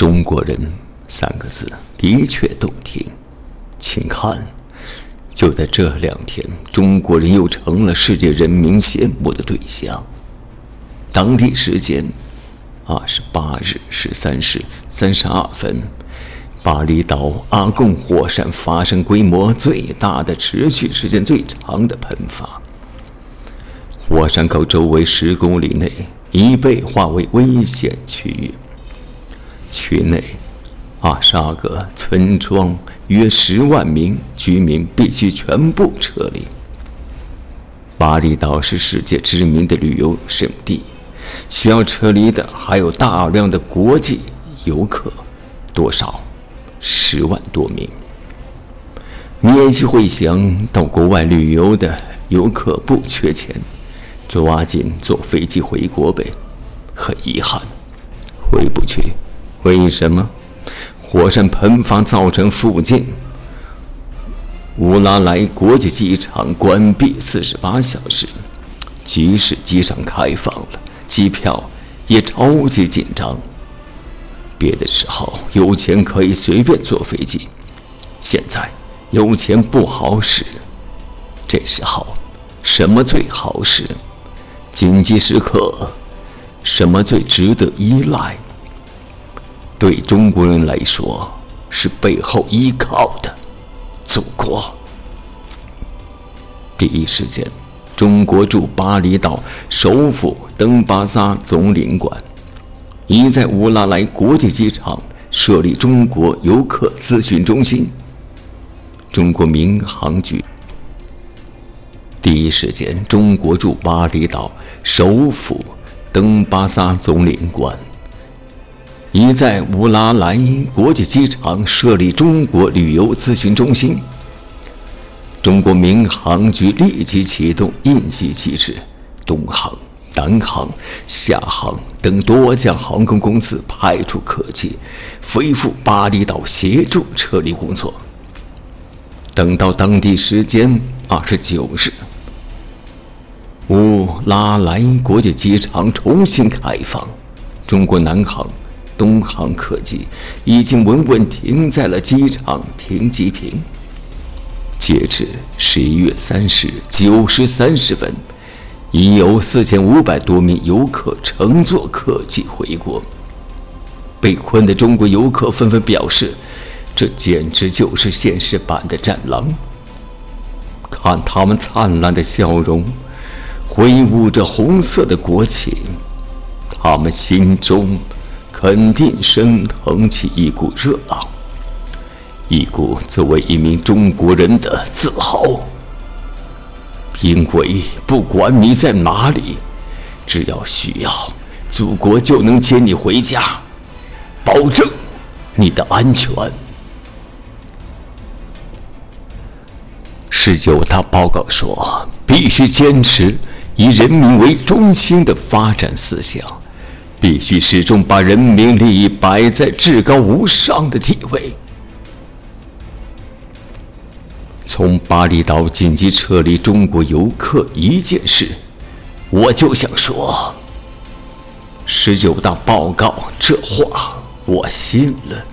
中国人三个字的确动听，请看，就在这两天，中国人又成了世界人民羡慕的对象。当地时间二十八日十三时三十二分，巴厘岛阿贡火山发生规模最大的、持续时间最长的喷发，火山口周围十公里内已被划为危险区域。区内二十二个村庄，约十万名居民必须全部撤离。巴厘岛是世界知名的旅游胜地，需要撤离的还有大量的国际游客，多少？十万多名。你也许会想到国外旅游的游客不缺钱，抓紧坐飞机回国呗。很遗憾，回不去。为什么火山喷发造成附近乌拉莱国际机场关闭四十八小时？即使机场开放了，机票也超级紧张。别的时候有钱可以随便坐飞机，现在有钱不好使。这时候什么最好使？紧急时刻什么最值得依赖？对中国人来说，是背后依靠的祖国。第一时间，中国驻巴厘岛首府登巴萨总领馆已在乌拉莱国际机场设立中国游客咨询中心。中国民航局第一时间，中国驻巴厘岛首府登巴萨总领馆。已在乌拉莱国际机场设立中国旅游咨询中心。中国民航局立即启动应急机制，东航、南航、厦航等多家航空公司派出客机飞赴巴厘岛协助撤离工作。等到当地时间二十九日，乌拉莱国际机场重新开放，中国南航。东航客机已经稳稳停在了机场停机坪。截至十一月三十日九时三十分，已有四千五百多名游客乘坐客机回国。被困的中国游客纷纷表示：“这简直就是现实版的战狼。”看他们灿烂的笑容，挥舞着红色的国旗，他们心中……肯定升腾起一股热浪，一股作为一名中国人的自豪。因为不管你在哪里，只要需要，祖国就能接你回家，保证你的安全。十九大报告说，必须坚持以人民为中心的发展思想。必须始终把人民利益摆在至高无上的地位。从巴厘岛紧急撤离中国游客一件事，我就想说：十九大报告这话我信了。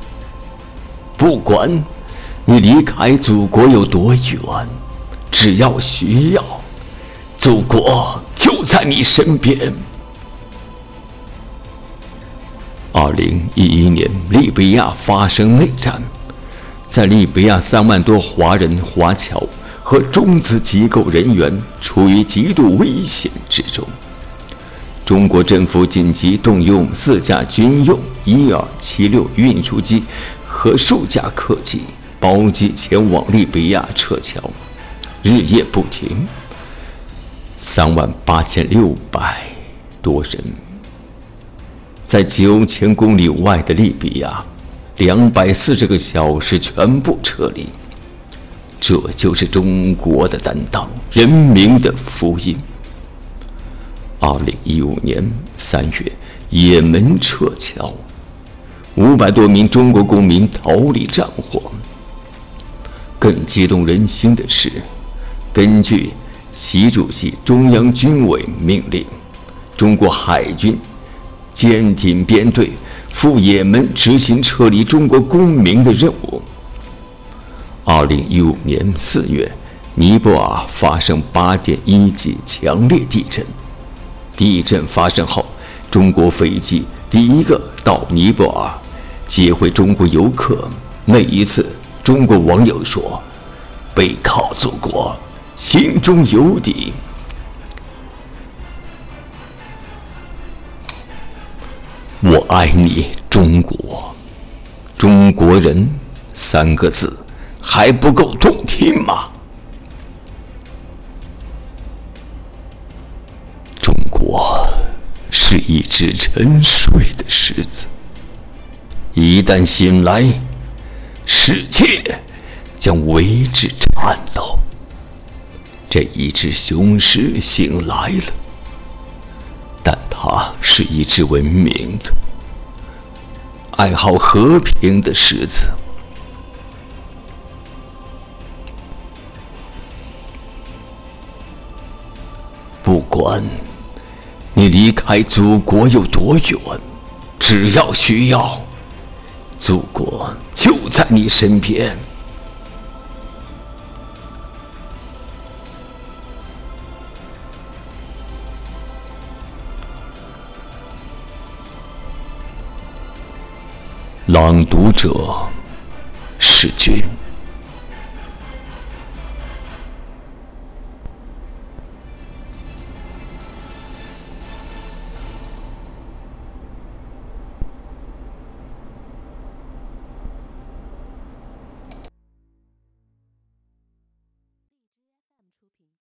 不管你离开祖国有多远，只要需要，祖国就在你身边。二零一一年，利比亚发生内战，在利比亚三万多华人华侨和中资机构人员处于极度危险之中。中国政府紧急动用四架军用伊尔七六运输机和数架客机包机前往利比亚撤侨，日夜不停，三万八千六百多人。在九千公里外的利比亚，两百四十个小时全部撤离。这就是中国的担当，人民的福音。二零一五年三月，也门撤侨，五百多名中国公民逃离战火。更激动人心的是，根据习主席中央军委命令，中国海军。舰艇编队赴也门执行撤离中国公民的任务。二零一五年四月，尼泊尔发生八点一级强烈地震。地震发生后，中国飞机第一个到尼泊尔接回中国游客。那一次，中国网友说：“背靠祖国，心中有底。”我爱你，中国，中国人三个字还不够动听吗？中国是一只沉睡的狮子，一旦醒来，世界将为之颤抖。这一只雄狮醒来了。但它是一只文明的、爱好和平的狮子。不管你离开祖国有多远，只要需要，祖国就在你身边。朗读者，是君。